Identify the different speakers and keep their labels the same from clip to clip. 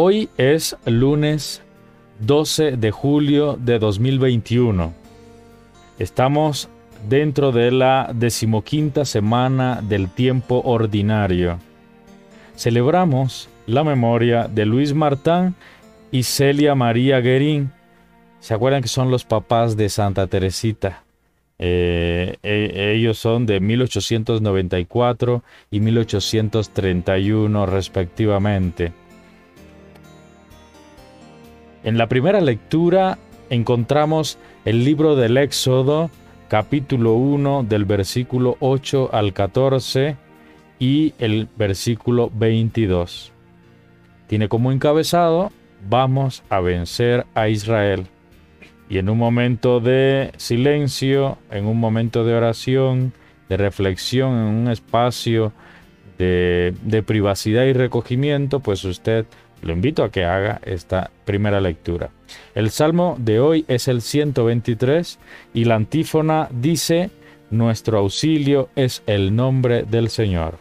Speaker 1: Hoy es lunes 12 de julio de 2021. Estamos dentro de la decimoquinta semana del tiempo ordinario. Celebramos la memoria de Luis Martán y Celia María Guerín. ¿Se acuerdan que son los papás de Santa Teresita? Eh, e, ellos son de 1894 y 1831 respectivamente. En la primera lectura encontramos el libro del Éxodo, capítulo 1 del versículo 8 al 14 y el versículo 22. Tiene como encabezado, vamos a vencer a Israel. Y en un momento de silencio, en un momento de oración, de reflexión, en un espacio de, de privacidad y recogimiento, pues usted lo invito a que haga esta primera lectura. El salmo de hoy es el 123 y la antífona dice, Nuestro auxilio es el nombre del Señor.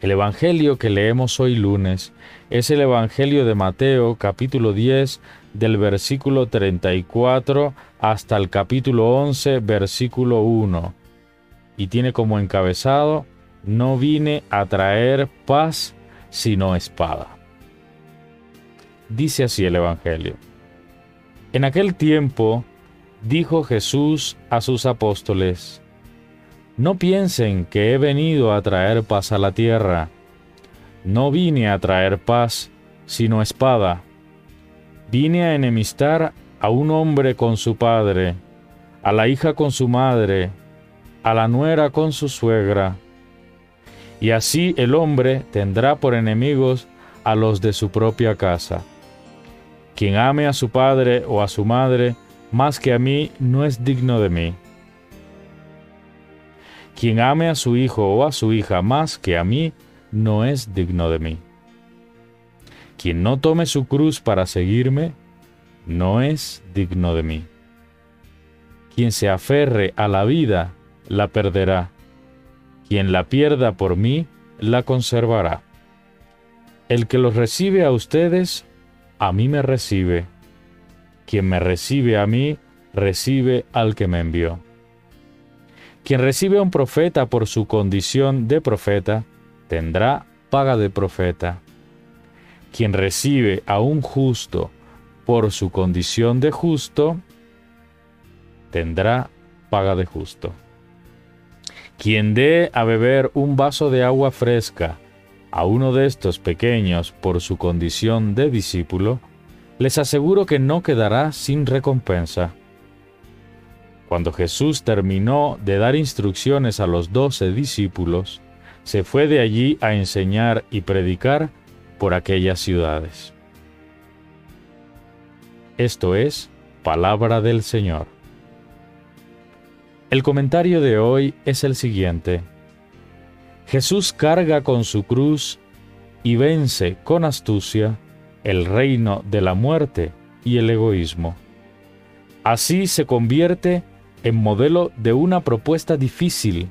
Speaker 1: El Evangelio que leemos hoy lunes es el Evangelio de Mateo capítulo 10 del versículo 34 hasta el capítulo 11 versículo 1 y tiene como encabezado, No vine a traer paz sino espada. Dice así el Evangelio. En aquel tiempo dijo Jesús a sus apóstoles, No piensen que he venido a traer paz a la tierra. No vine a traer paz, sino espada. Vine a enemistar a un hombre con su padre, a la hija con su madre, a la nuera con su suegra. Y así el hombre tendrá por enemigos a los de su propia casa. Quien ame a su padre o a su madre más que a mí no es digno de mí. Quien ame a su hijo o a su hija más que a mí no es digno de mí. Quien no tome su cruz para seguirme no es digno de mí. Quien se aferre a la vida la perderá. Quien la pierda por mí la conservará. El que los recibe a ustedes a mí me recibe. Quien me recibe a mí, recibe al que me envió. Quien recibe a un profeta por su condición de profeta, tendrá paga de profeta. Quien recibe a un justo por su condición de justo, tendrá paga de justo. Quien dé a beber un vaso de agua fresca a uno de estos pequeños por su condición de discípulo, les aseguro que no quedará sin recompensa. Cuando Jesús terminó de dar instrucciones a los doce discípulos, se fue de allí a enseñar y predicar por aquellas ciudades. Esto es palabra del Señor. El comentario de hoy es el siguiente. Jesús carga con su cruz y vence con astucia el reino de la muerte y el egoísmo. Así se convierte en modelo de una propuesta difícil,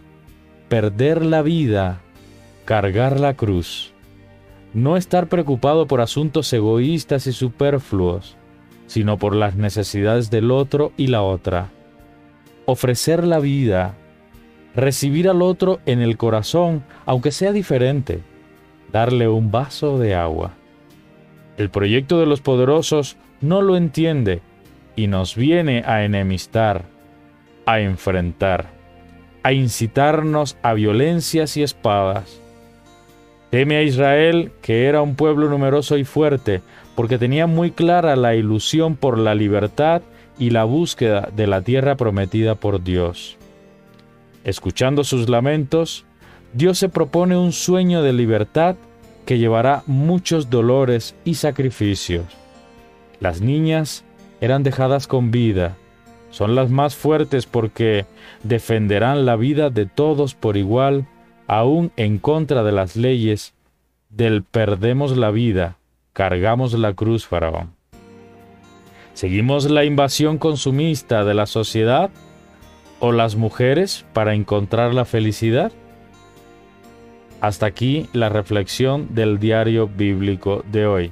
Speaker 1: perder la vida, cargar la cruz, no estar preocupado por asuntos egoístas y superfluos, sino por las necesidades del otro y la otra, ofrecer la vida, recibir al otro en el corazón, aunque sea diferente, darle un vaso de agua. El proyecto de los poderosos no lo entiende y nos viene a enemistar, a enfrentar, a incitarnos a violencias y espadas. Teme a Israel, que era un pueblo numeroso y fuerte, porque tenía muy clara la ilusión por la libertad y la búsqueda de la tierra prometida por Dios. Escuchando sus lamentos, Dios se propone un sueño de libertad que llevará muchos dolores y sacrificios. Las niñas eran dejadas con vida, son las más fuertes porque defenderán la vida de todos por igual, aún en contra de las leyes del perdemos la vida, cargamos la cruz faraón. Seguimos la invasión consumista de la sociedad o las mujeres para encontrar la felicidad? Hasta aquí la reflexión del diario bíblico de hoy.